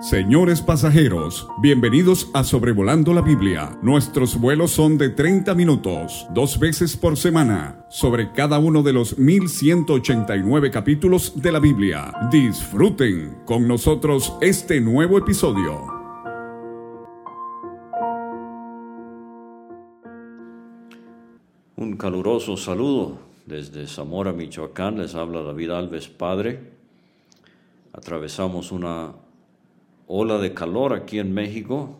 Señores pasajeros, bienvenidos a Sobrevolando la Biblia. Nuestros vuelos son de 30 minutos, dos veces por semana, sobre cada uno de los 1189 capítulos de la Biblia. Disfruten con nosotros este nuevo episodio. Un caluroso saludo desde Zamora, Michoacán. Les habla David Alves, padre. Atravesamos una ola de calor aquí en México,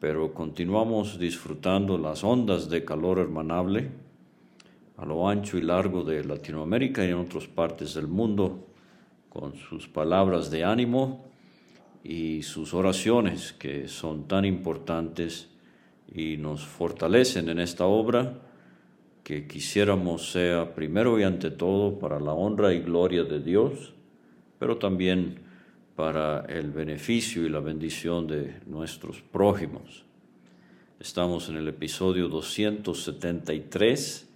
pero continuamos disfrutando las ondas de calor hermanable a lo ancho y largo de Latinoamérica y en otras partes del mundo, con sus palabras de ánimo y sus oraciones que son tan importantes y nos fortalecen en esta obra que quisiéramos sea primero y ante todo para la honra y gloria de Dios, pero también para el beneficio y la bendición de nuestros prójimos. Estamos en el episodio 273,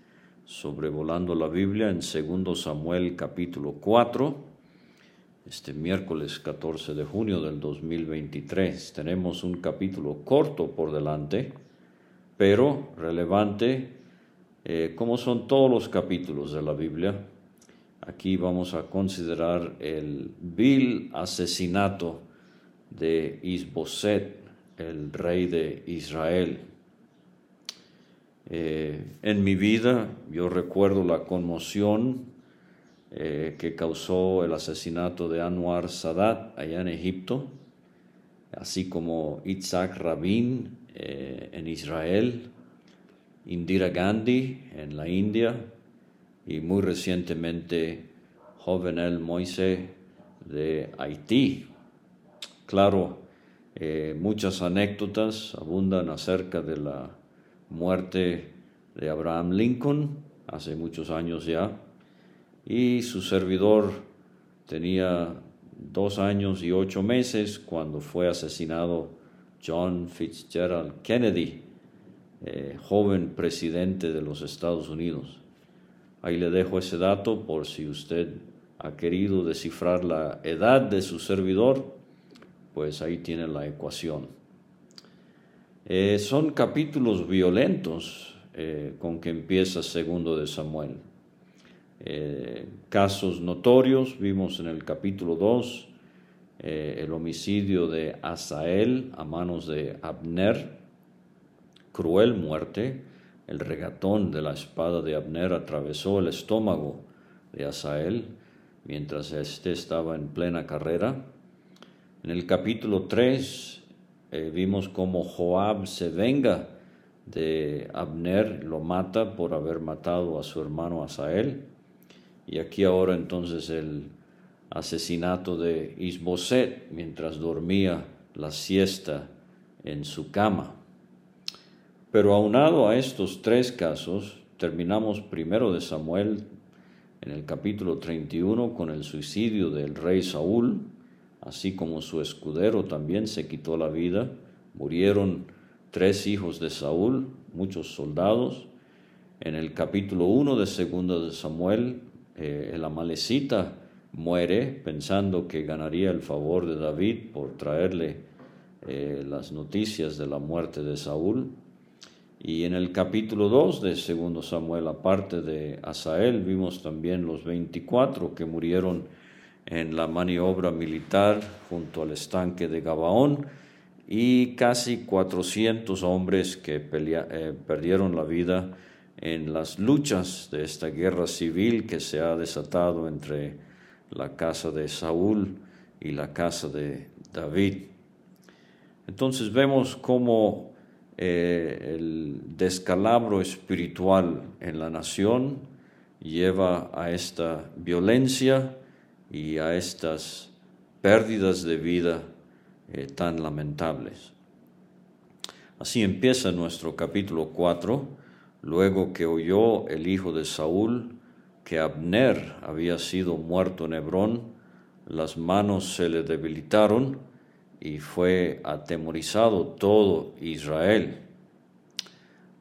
sobrevolando la Biblia en 2 Samuel capítulo 4, este miércoles 14 de junio del 2023. Tenemos un capítulo corto por delante, pero relevante, eh, como son todos los capítulos de la Biblia Aquí vamos a considerar el vil asesinato de Isboset, el rey de Israel. Eh, en mi vida yo recuerdo la conmoción eh, que causó el asesinato de Anwar Sadat allá en Egipto, así como Isaac Rabin eh, en Israel, Indira Gandhi en la India, y muy recientemente Jovenel Moise de Haití. Claro, eh, muchas anécdotas abundan acerca de la muerte de Abraham Lincoln hace muchos años ya y su servidor tenía dos años y ocho meses cuando fue asesinado John Fitzgerald Kennedy, eh, joven presidente de los Estados Unidos. Ahí le dejo ese dato por si usted ha querido descifrar la edad de su servidor, pues ahí tiene la ecuación. Eh, son capítulos violentos eh, con que empieza segundo de Samuel. Eh, casos notorios, vimos en el capítulo 2 el homicidio de Asael a manos de Abner, cruel muerte, el regatón de la espada de Abner atravesó el estómago de Asael mientras éste estaba en plena carrera. En el capítulo 3 eh, vimos cómo Joab se venga de Abner, lo mata por haber matado a su hermano Asael. Y aquí ahora entonces el asesinato de Isboset mientras dormía la siesta en su cama. Pero aunado a estos tres casos, terminamos primero de Samuel en el capítulo 31 con el suicidio del rey Saúl, así como su escudero también se quitó la vida. Murieron tres hijos de Saúl, muchos soldados. En el capítulo 1 de segundo de Samuel, eh, el amalecita muere pensando que ganaría el favor de David por traerle eh, las noticias de la muerte de Saúl. Y en el capítulo 2 de segundo Samuel, aparte de Asael, vimos también los 24 que murieron en la maniobra militar junto al estanque de Gabaón y casi 400 hombres que eh, perdieron la vida en las luchas de esta guerra civil que se ha desatado entre la casa de Saúl y la casa de David. Entonces vemos cómo eh, el descalabro espiritual en la nación lleva a esta violencia y a estas pérdidas de vida eh, tan lamentables. Así empieza nuestro capítulo 4, luego que oyó el hijo de Saúl que Abner había sido muerto en Hebrón, las manos se le debilitaron, y fue atemorizado todo Israel.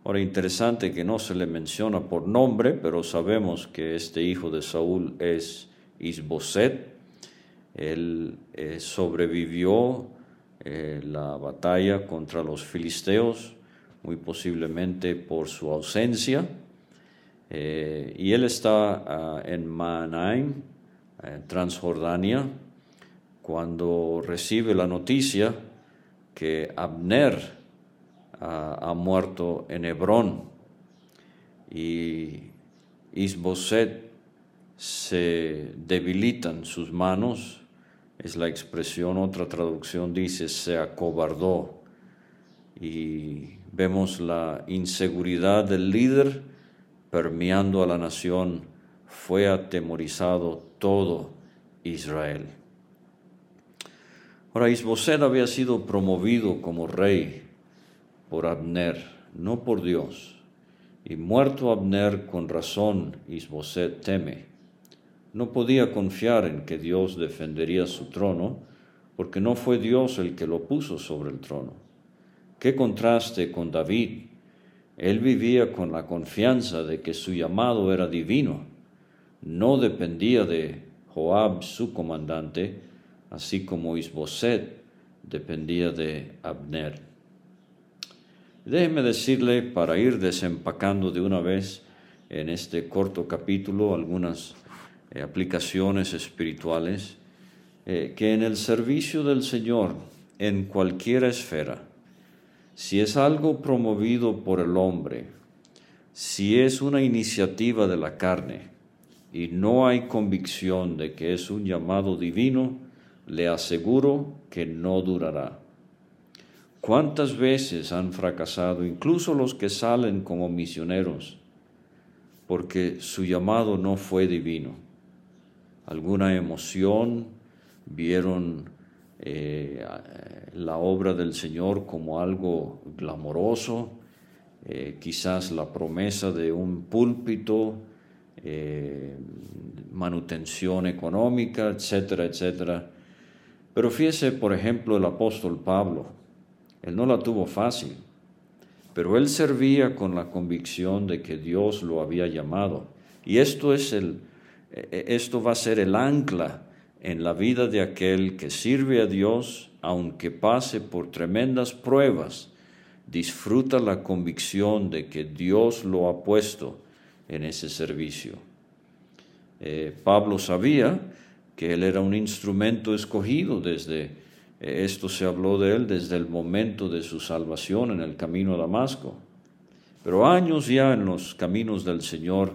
Ahora, interesante que no se le menciona por nombre, pero sabemos que este hijo de Saúl es Isboset. Él eh, sobrevivió eh, la batalla contra los filisteos, muy posiblemente por su ausencia. Eh, y él está ah, en Manaim, en Transjordania, cuando recibe la noticia que Abner ah, ha muerto en Hebrón y Isboset se debilitan sus manos, es la expresión, otra traducción dice se acobardó y vemos la inseguridad del líder permeando a la nación, fue atemorizado todo Israel. Ahora Isboset había sido promovido como rey por Abner, no por Dios. Y muerto Abner con razón, Isboset teme no podía confiar en que Dios defendería su trono, porque no fue Dios el que lo puso sobre el trono. Qué contraste con David. Él vivía con la confianza de que su llamado era divino. No dependía de Joab, su comandante, así como Isboset dependía de Abner. Déjeme decirle, para ir desempacando de una vez en este corto capítulo algunas eh, aplicaciones espirituales, eh, que en el servicio del Señor, en cualquier esfera, si es algo promovido por el hombre, si es una iniciativa de la carne y no hay convicción de que es un llamado divino, le aseguro que no durará. ¿Cuántas veces han fracasado incluso los que salen como misioneros porque su llamado no fue divino? alguna emoción, vieron eh, la obra del Señor como algo glamoroso, eh, quizás la promesa de un púlpito, eh, manutención económica, etcétera, etcétera. Pero fíjese, por ejemplo, el apóstol Pablo, él no la tuvo fácil, pero él servía con la convicción de que Dios lo había llamado. Y esto es el, e, e, esto va a ser el ancla en la vida de aquel que sirve a Dios, aunque pase por tremendas pruebas, disfruta la convicción de que Dios lo ha puesto en ese servicio. Eh, Pablo sabía que él era un instrumento escogido desde, eh, esto se habló de él desde el momento de su salvación en el camino a Damasco. Pero años ya en los caminos del Señor,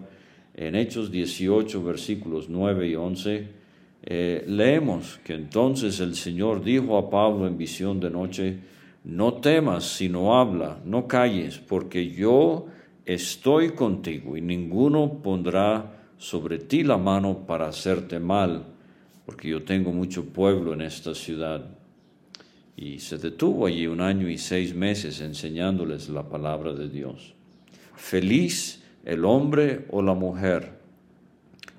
en Hechos 18, versículos 9 y 11, eh, leemos que entonces el Señor dijo a Pablo en visión de noche, no temas, sino habla, no calles, porque yo estoy contigo y ninguno pondrá sobre ti la mano para hacerte mal, porque yo tengo mucho pueblo en esta ciudad. Y se detuvo allí un año y seis meses enseñándoles la palabra de Dios. Feliz el hombre o la mujer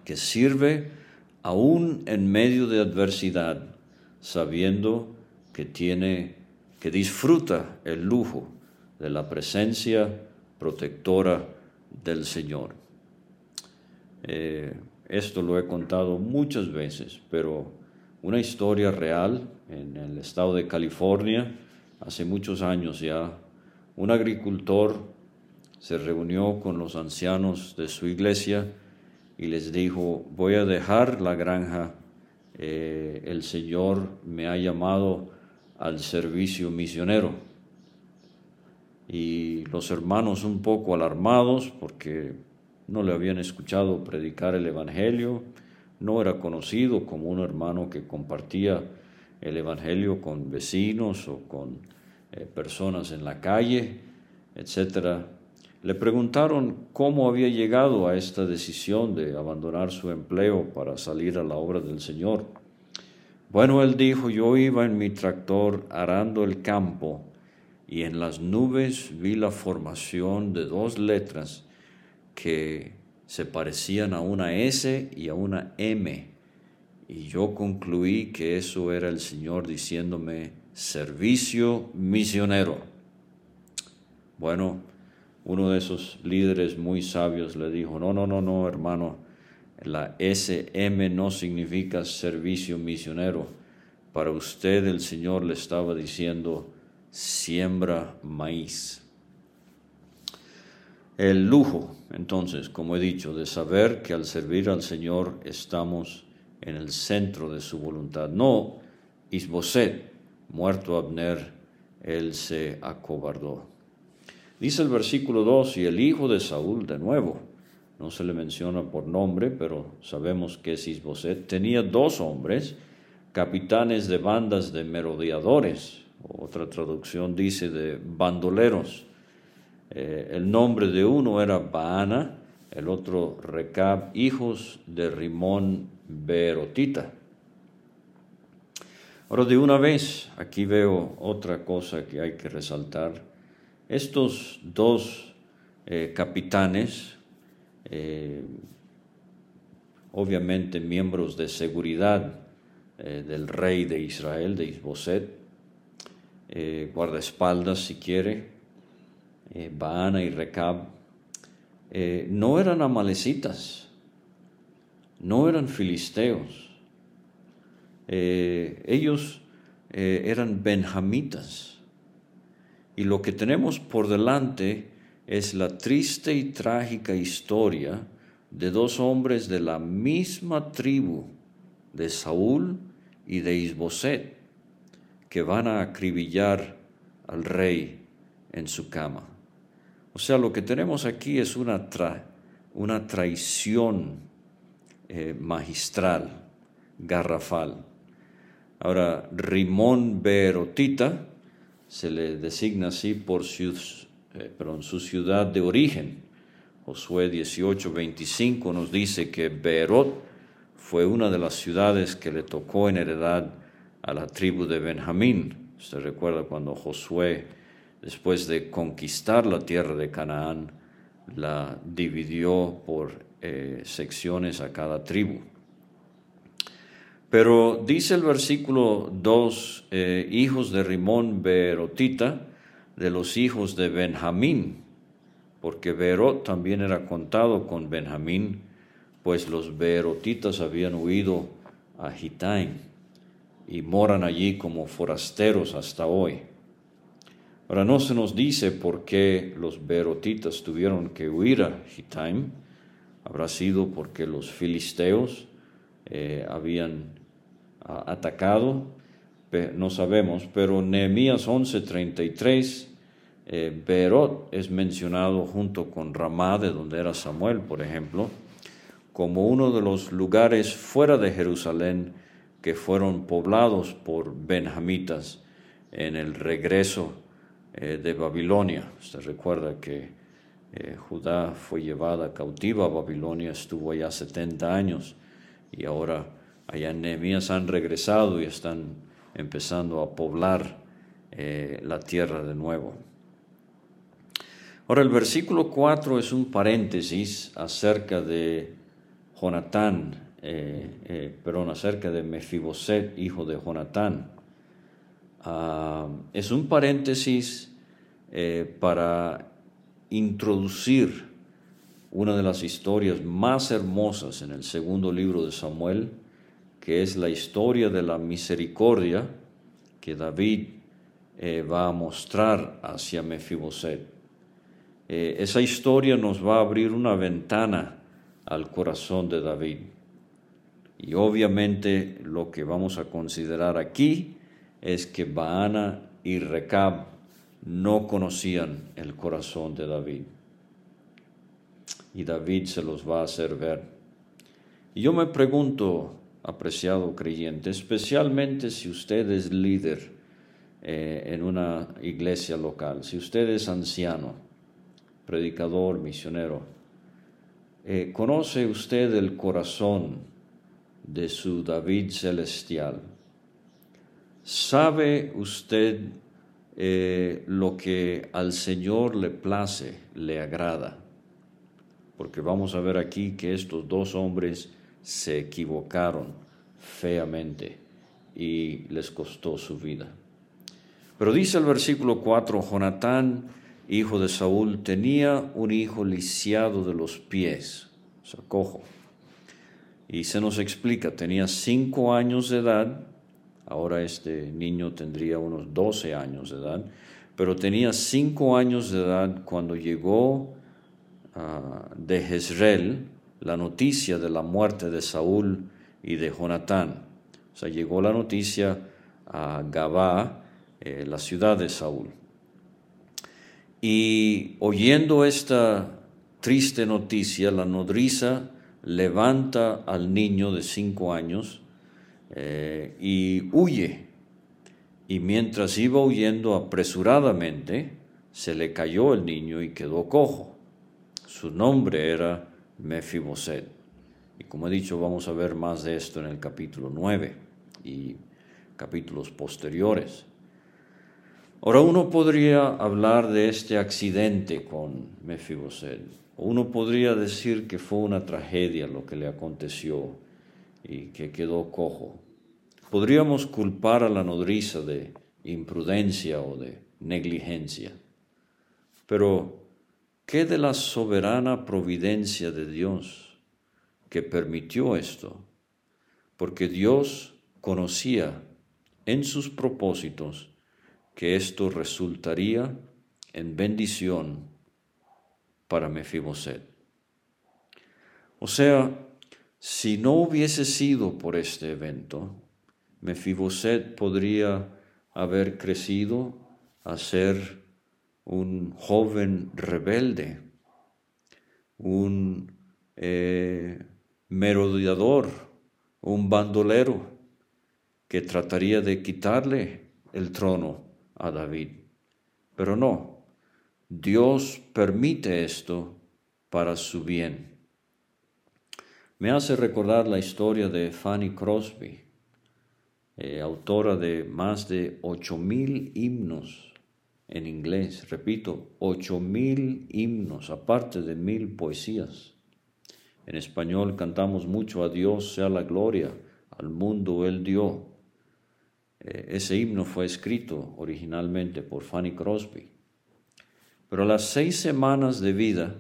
que sirve aún en medio de adversidad, sabiendo que tiene, que disfruta el lujo de la presencia protectora del Señor. Eh, esto lo he contado muchas veces, pero una historia real en el estado de California, hace muchos años ya, un agricultor se reunió con los ancianos de su iglesia y les dijo, voy a dejar la granja, eh, el Señor me ha llamado al servicio misionero. Y los hermanos un poco alarmados porque no le habían escuchado predicar el Evangelio, no era conocido como un hermano que compartía el Evangelio con vecinos o con eh, personas en la calle, etcétera le preguntaron cómo había llegado a esta decisión de abandonar su empleo para salir a la obra del Señor. Bueno, él dijo, yo iba en mi tractor arando el campo y en las nubes vi la formación de dos letras que se parecían a una S y a una M. Y yo concluí que eso era el Señor diciéndome servicio misionero. Bueno, uno de esos líderes muy sabios le dijo, no, no, no, no, hermano, La SM no significa servicio misionero. Para usted el Señor le estaba diciendo, siembra maíz. El lujo, entonces, como he dicho, de saber que al servir al Señor estamos en el centro de su voluntad. No Isboset, muerto Abner, él se acobardó. Dice el versículo 2, y el hijo de Saúl, de nuevo, no se le menciona por nombre, pero sabemos que es Isboset, tenía dos hombres, capitanes de bandas de merodeadores, otra traducción dice de bandoleros. Eh, el nombre de uno era Baana, el otro Recab, hijos de Rimón Berotita. Ahora de una vez, aquí veo otra cosa que hay que resaltar. Estos dos eh, capitanes, eh, obviamente miembros de seguridad del rey de Israel, de Isboset, guardaespaldas si quiere, eh, Baana y Recab, eh, no eran amalecitas, no eran filisteos, eh, ellos eran benjamitas. Y lo que tenemos por delante es la triste y trágica historia de dos hombres de la misma tribu, de Saúl y de Isboset, que van a acribillar al rey en su cama. O sea, lo que tenemos aquí es una, una traición eh, magistral, garrafal. Ahora, Rimón Berotita se le designa así por su, eh, su ciudad de origen. Josué 18, 25 nos dice que Berot fue una de las ciudades que le tocó en heredad a la tribu de Benjamín. Usted recuerda cuando Josué después de conquistar la tierra de Canaán, la dividió por eh, secciones a cada tribu. Pero dice el versículo 2, eh, hijos de Rimón Berotita, de los hijos de Benjamín, porque Berot también era contado con Benjamín, pues los Berotitas habían huido a Gitaim y moran allí como forasteros hasta hoy. Ahora no se nos dice por qué los berotitas tuvieron que huir a Gitaim. Habrá sido porque los filisteos eh, habían atacado, no sabemos, pero Nehemías 11:33, eh, Berot es mencionado junto con Ramá, de donde era Samuel, por ejemplo, como uno de los lugares fuera de Jerusalén que fueron poblados por benjamitas en el regreso eh, de Babilonia. Usted recuerda que eh, Judá fue llevada cautiva a Babilonia, estuvo allá 70 años y ahora allá en Nehemías han regresado y están empezando a poblar eh, la tierra de nuevo. Ahora el versículo 4 es un paréntesis acerca de Jonatán, perdón, acerca de Mefiboset, hijo de Jonatán. Ah, es un paréntesis eh, para introducir una de las historias más hermosas en el segundo libro de Samuel, que es la historia de la misericordia que David eh, va a mostrar hacia Mefiboset. Eh, esa historia nos va a abrir una ventana al corazón de David. Y obviamente lo que vamos a considerar aquí es que Baana y Recab no conocían el corazón de David. Y David se los va a hacer ver. Y yo me pregunto, apreciado creyente, especialmente si usted es líder eh, en una iglesia local, si usted es anciano, predicador, misionero, eh, ¿conoce usted el corazón de su David celestial? ¿Sabe usted eh, lo que al Señor le place, le agrada? Porque vamos a ver aquí que estos dos hombres se equivocaron feamente y les costó su vida. Pero dice el versículo 4, Jonatán, hijo de Saúl, tenía un hijo lisiado de los pies, o sea, cojo. y se nos explica, tenía cinco años de edad, ahora este niño tendría unos 12 años de edad, pero tenía cinco años de edad cuando llegó ah, de Jezreel la noticia de la muerte de Saúl y de Jonatán. O sea, llegó la noticia a Gabá, eh, la ciudad de Saúl. Y oyendo esta triste noticia, la nodriza levanta al niño de cinco años eh, y huye. Y mientras iba huyendo apresuradamente, se le cayó el niño y quedó cojo. Su nombre era Mefiboset. Y como he dicho, vamos a ver más de esto en el capítulo 9 y capítulos posteriores. Ahora uno podría hablar de este accidente con Mefiboset. Uno podría decir que fue una tragedia lo que le aconteció y que quedó cojo. Podríamos culpar a la nodriza de imprudencia o de negligencia. Pero, ¿qué de la soberana providencia de Dios que permitió esto? Porque Dios conocía en sus propósitos que esto resultaría en bendición para Mefiboset. O sea, si no hubiese sido por este evento, Mefiboset podría haber crecido a ser un joven rebelde, un eh, merodeador, un bandolero que trataría de quitarle el trono a David. Pero no, Dios permite esto para su bien. Me hace recordar la historia de Fanny Crosby, eh, autora de más de ocho mil himnos en inglés. Repito, ocho mil himnos, aparte de mil poesías. En español cantamos mucho a Dios sea la gloria, al mundo Él dio. Eh, ese himno fue escrito originalmente por Fanny Crosby. Pero a las seis semanas de vida,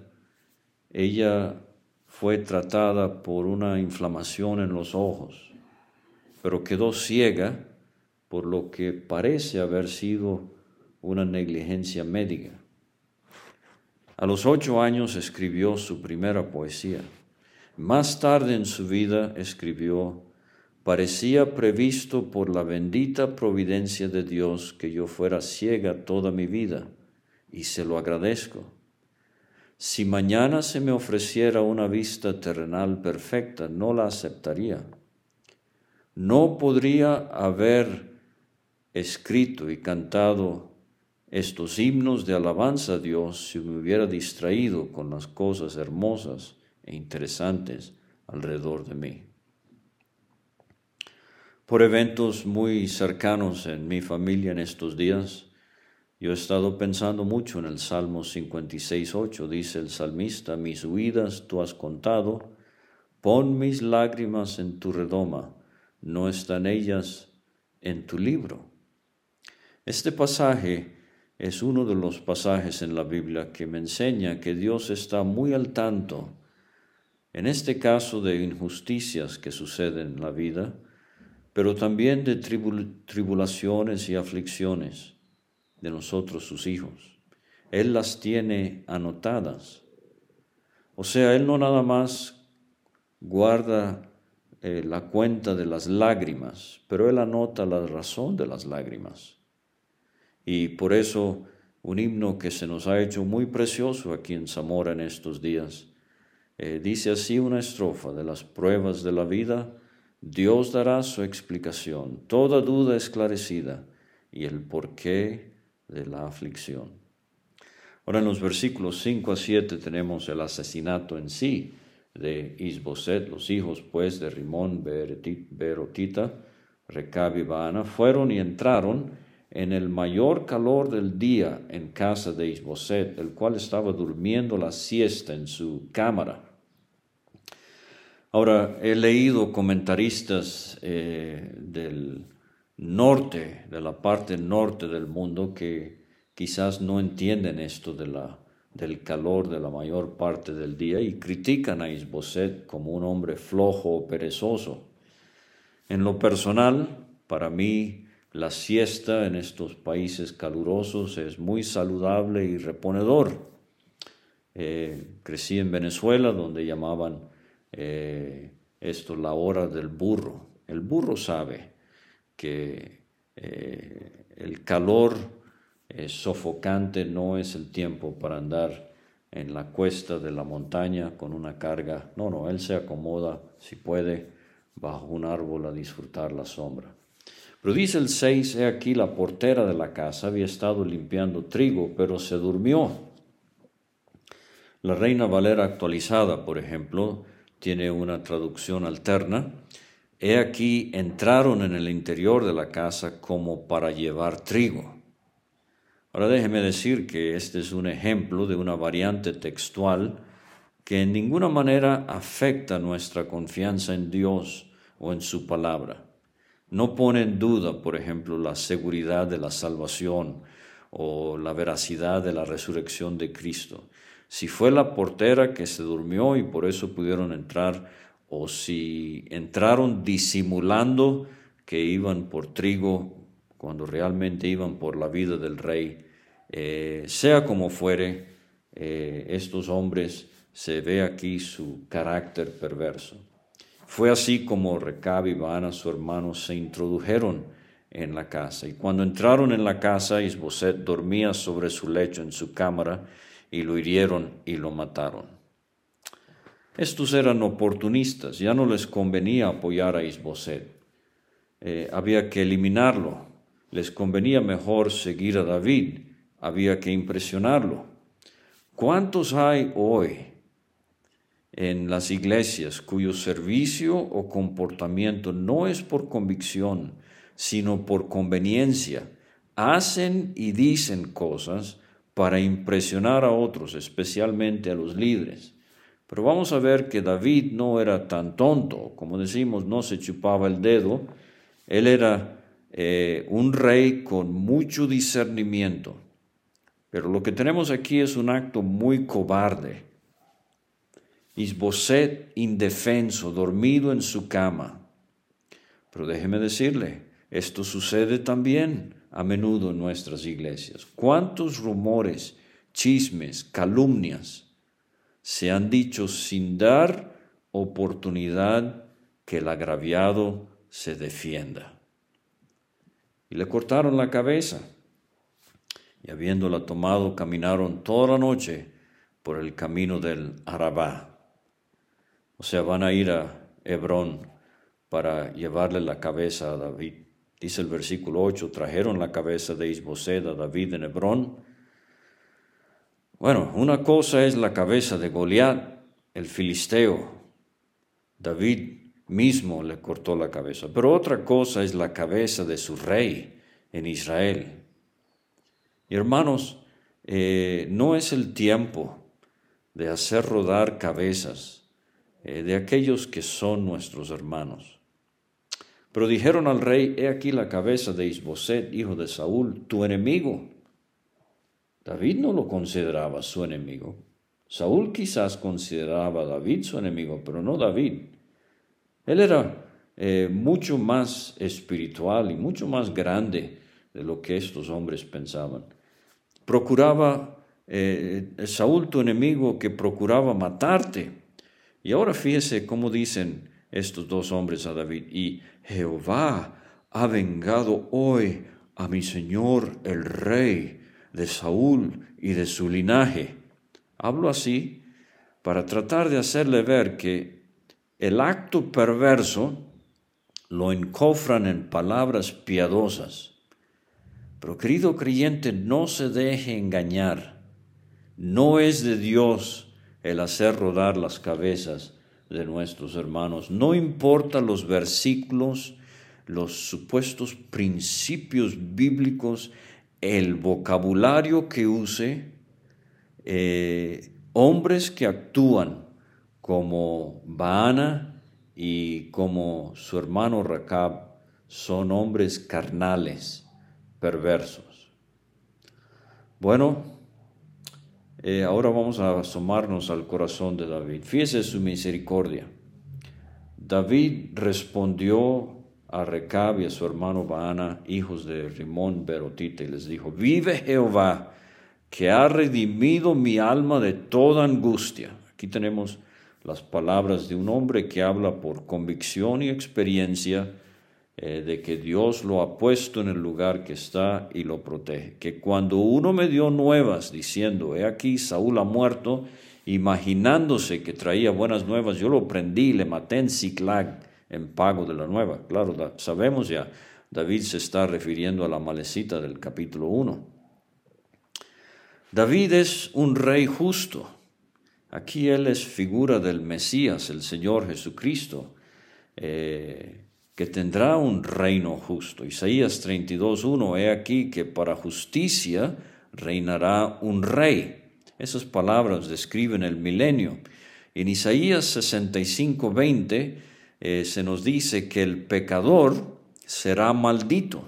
ella fue tratada por una inflamación en los ojos, pero quedó ciega por lo que parece haber sido una negligencia médica. A los ocho años escribió su primera poesía. Más tarde en su vida escribió parecía previsto por la bendita providencia de Dios que yo fuera ciega toda mi vida, y se lo agradezco. Si mañana se me ofreciera una vista terrenal perfecta, no la aceptaría. No podría haber escrito y cantado estos himnos de alabanza a Dios si me hubiera distraído con las cosas hermosas e interesantes alrededor de mí por eventos muy cercanos en mi familia en estos días. Yo he estado pensando mucho en el Salmo 56.8. Dice el salmista, mis huidas tú has contado, pon mis lágrimas en tu redoma, no están ellas en tu libro. Este pasaje es uno de los pasajes en la Biblia que me enseña que Dios está muy al tanto, en este caso de injusticias que suceden en la vida, pero también de tribulaciones y aflicciones de nosotros sus hijos. Él las tiene anotadas. O sea, Él no nada más guarda eh, la cuenta de las lágrimas, pero Él anota la razón de las lágrimas. Y por eso un himno que se nos ha hecho muy precioso aquí en Zamora en estos días, eh, dice así una estrofa de las pruebas de la vida, Dios dará su explicación, toda duda esclarecida y el porqué de la aflicción. Ahora en los versículos 5 a 7 tenemos el asesinato en sí de Isboset, los hijos pues de Rimón, Berotita, Recab y Baana, fueron y entraron en el mayor calor del día en casa de Isboset, el cual estaba durmiendo la siesta en su cámara. Ahora, he leído comentaristas eh, del norte, de la parte norte del mundo, que quizás no entienden esto de la del calor de la mayor parte del día y critican a Isboset como un hombre flojo o perezoso. En lo personal, para mí, la siesta en estos países calurosos es muy saludable y reponedor. Eh, crecí en Venezuela, donde llamaban eh, esto la hora del burro. El burro sabe que eh, el calor sofocante no es el tiempo para andar en la cuesta de la montaña con una carga. No, no, él se acomoda, si puede, bajo un árbol a disfrutar la sombra. Pero dice el 6, he aquí la portera de la casa había estado limpiando trigo, pero se durmió. La Reina Valera actualizada, por ejemplo, tiene una traducción alterna. He aquí entraron en el interior de la casa como para llevar trigo. Ahora déjeme decir que este es un ejemplo de una variante textual que en ninguna manera afecta nuestra confianza en Dios o en su palabra. No pone en duda, por ejemplo, la seguridad de la salvación o la veracidad de la resurrección de Cristo. Si fue la portera que se durmió y por eso pudieron entrar, o si entraron disimulando que iban por trigo cuando realmente iban por la vida del rey, eh, sea como fuere, eh, estos hombres se ve aquí su carácter perverso. Fue así como Recab y Baana, su hermano, se introdujeron en la casa. Y cuando entraron en la casa, Isboset dormía sobre su lecho en su cámara, y lo hirieron y lo mataron. Estos eran oportunistas, ya no les convenía apoyar a Isboset. Eh, había que eliminarlo. Les convenía mejor seguir a David, había que impresionarlo. ¿Cuántos hay hoy en las iglesias cuyo servicio o comportamiento no es por convicción, sino por conveniencia. Hacen y dicen cosas para impresionar a otros, especialmente a los líderes. Pero vamos a ver que David no era tan tonto, como decimos, no se chupaba el dedo, él era eh, un rey con mucho discernimiento. Pero lo que tenemos aquí es un acto muy cobarde. Isboset indefenso, dormido en su cama. Pero déjeme decirle, esto sucede también a menudo en nuestras iglesias. ¿Cuántos rumores, chismes, calumnias se han dicho sin dar oportunidad que el agraviado se defienda? Y le cortaron la cabeza y habiéndola tomado caminaron toda la noche por el camino del Arabá. O sea, van a ir a Hebrón para llevarle la cabeza a David. Dice el versículo 8, trajeron la cabeza de Isbosed a David en Hebrón. Bueno, una cosa es la cabeza de Goliat, el filisteo. David mismo le cortó la cabeza, pero otra cosa es la cabeza de su rey en Israel. Hermanos, eh, no es el tiempo de hacer rodar cabezas eh, de aquellos que son nuestros hermanos. Pero dijeron al rey, he aquí la cabeza de Isboset, hijo de Saúl, tu enemigo. David no lo consideraba su enemigo. Saúl quizás consideraba a David su enemigo, pero no David. Él era eh, mucho más espiritual y mucho más grande de lo que estos hombres pensaban. Procuraba, eh, Saúl tu enemigo que procuraba matarte. Y ahora fíjese cómo dicen estos dos hombres a David, y Jehová ha vengado hoy a mi señor el rey de Saúl y de su linaje. Hablo así para tratar de hacerle ver que el acto perverso lo encofran en palabras piadosas. Pero querido creyente, no se deje engañar. No es de Dios el hacer rodar las cabezas de nuestros hermanos. No importa los versículos, los supuestos principios bíblicos, el vocabulario que use, eh, hombres que actúan como Baana y como su hermano Racab son hombres carnales, perversos. Bueno, Eh, ahora vamos a asomarnos al corazón de David. Fíjese su misericordia. David respondió a Recab y a su hermano Baana, hijos de Rimón Berotita, y les dijo, vive Jehová, que ha redimido mi alma de toda angustia. Aquí tenemos las palabras de un hombre que habla por convicción y experiencia eh, de que Dios lo ha puesto en el lugar que está y lo protege. Que cuando uno me dio nuevas diciendo, he aquí, Saúl ha muerto, imaginándose que traía buenas nuevas, yo lo prendí le maté en Ziklag en pago de la nueva. Claro, sabemos ya, David se está refiriendo a la malecita del capítulo 1. David es un rey justo. Aquí él es figura del Mesías, el Señor Jesucristo. Eh, que tendrá un reino justo. Isaías 32.1, he aquí que para justicia reinará un rey. Esas palabras describen el milenio. En Isaías 65.20 eh, se nos dice que el pecador será maldito.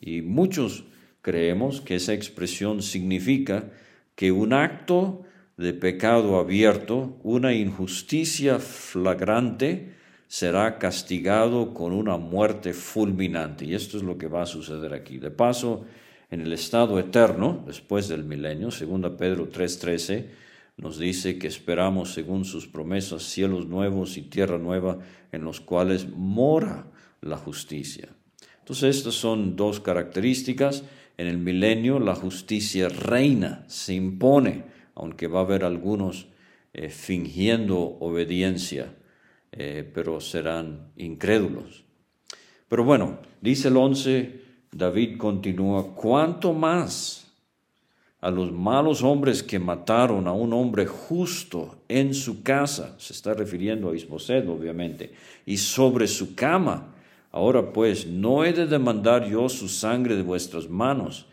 Y muchos creemos que esa expresión significa que un acto de pecado abierto, una injusticia flagrante, será castigado con una muerte fulminante. Y esto es lo que va a suceder aquí. De paso, en el estado eterno, después del milenio, 2 Pedro 3:13, nos dice que esperamos, según sus promesas, cielos nuevos y tierra nueva en los cuales mora la justicia. Entonces, estas son dos características. En el milenio la justicia reina, se impone, aunque va a haber algunos eh, fingiendo obediencia eh, pero serán incrédulos. Pero bueno, dice el 11, David continúa, ¿cuánto más a los malos hombres que mataron a un hombre justo en su casa? Se está refiriendo a Isboset, obviamente, y sobre su cama. Ahora pues, no he de demandar yo su sangre de vuestras manos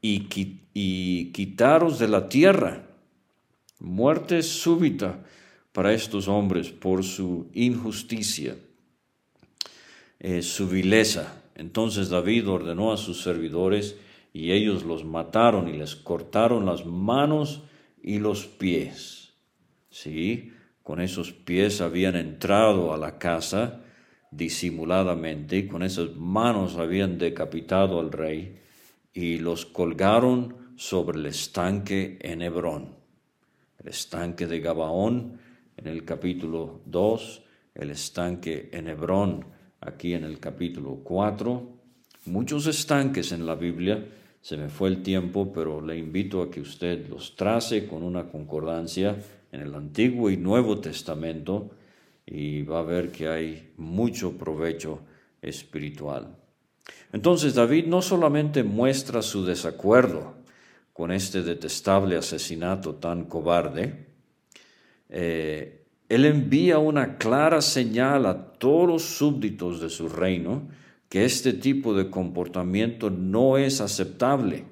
y, y quitaros de la tierra. Muerte súbita para estos hombres por su injusticia, eh, su vileza. Entonces David ordenó a sus servidores y ellos los mataron y les cortaron las manos y los pies. Sí, con esos pies habían entrado a la casa disimuladamente y con esas manos habían decapitado al rey y los colgaron sobre el estanque en Hebrón. El estanque de Gabaón en el capítulo 2, el estanque en Hebrón, aquí en el capítulo 4. Muchos estanques en la Biblia, se me fue el tiempo, pero le invito a que usted los trace con una concordancia en el Antiguo y Nuevo Testamento y va a ver que hay mucho provecho espiritual. Entonces David no solamente muestra su desacuerdo con este detestable asesinato tan cobarde, eh, él envía una clara señal a todos los súbditos de su reino que este tipo de comportamiento no es aceptable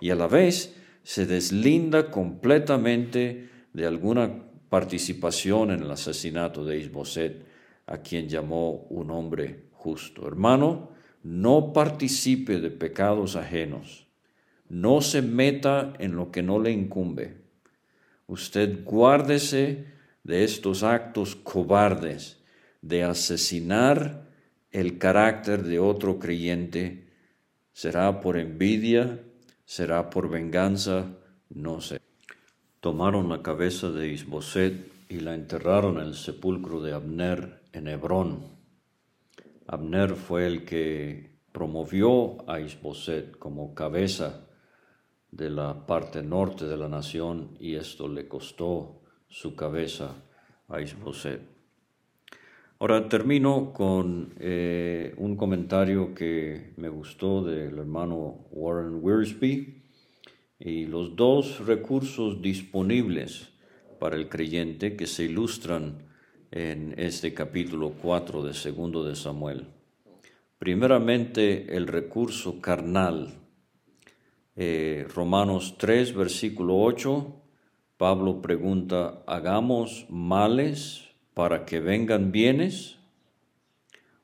y a la vez se deslinda completamente de alguna participación en el asesinato de Isboset, a quien llamó un hombre justo. Hermano, no participe de pecados ajenos, no se meta en lo que no le incumbe Usted guárdese de estos actos cobardes de asesinar el carácter de otro creyente. ¿Será por envidia? ¿Será por venganza? No sé. Tomaron la cabeza de Isboset y la enterraron en el sepulcro de Abner en Hebrón. Abner fue el que promovió a Isboset como cabeza de la parte norte de la nación y esto le costó su cabeza a Isboset. Ahora termino con eh, un comentario que me gustó del hermano Warren Wiersbe y los dos recursos disponibles para el creyente que se ilustran en este capítulo 4 de segundo de Samuel. Primeramente el recurso carnal eh, Romanos 3, versículo 8, Pablo pregunta, ¿hagamos males para que vengan bienes?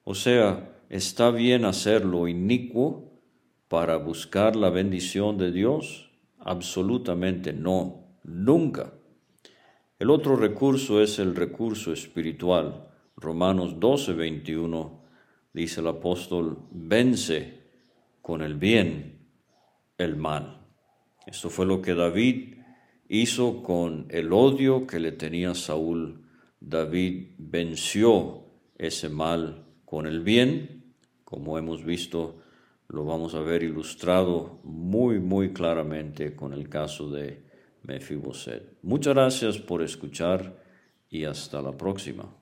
O sea, ¿está bien hacer lo inicuo para buscar la bendición de Dios? Absolutamente no. nunca. El otro recurso es el recurso espiritual. Romanos 12, 21 dice el apóstol, vence con el bien el mal. Esto fue lo que David hizo con el odio que le tenía Saúl. David venció ese mal con el bien, como hemos visto, lo vamos a ver ilustrado muy, muy claramente con el caso de Mefiboset. Muchas gracias por escuchar y hasta la próxima.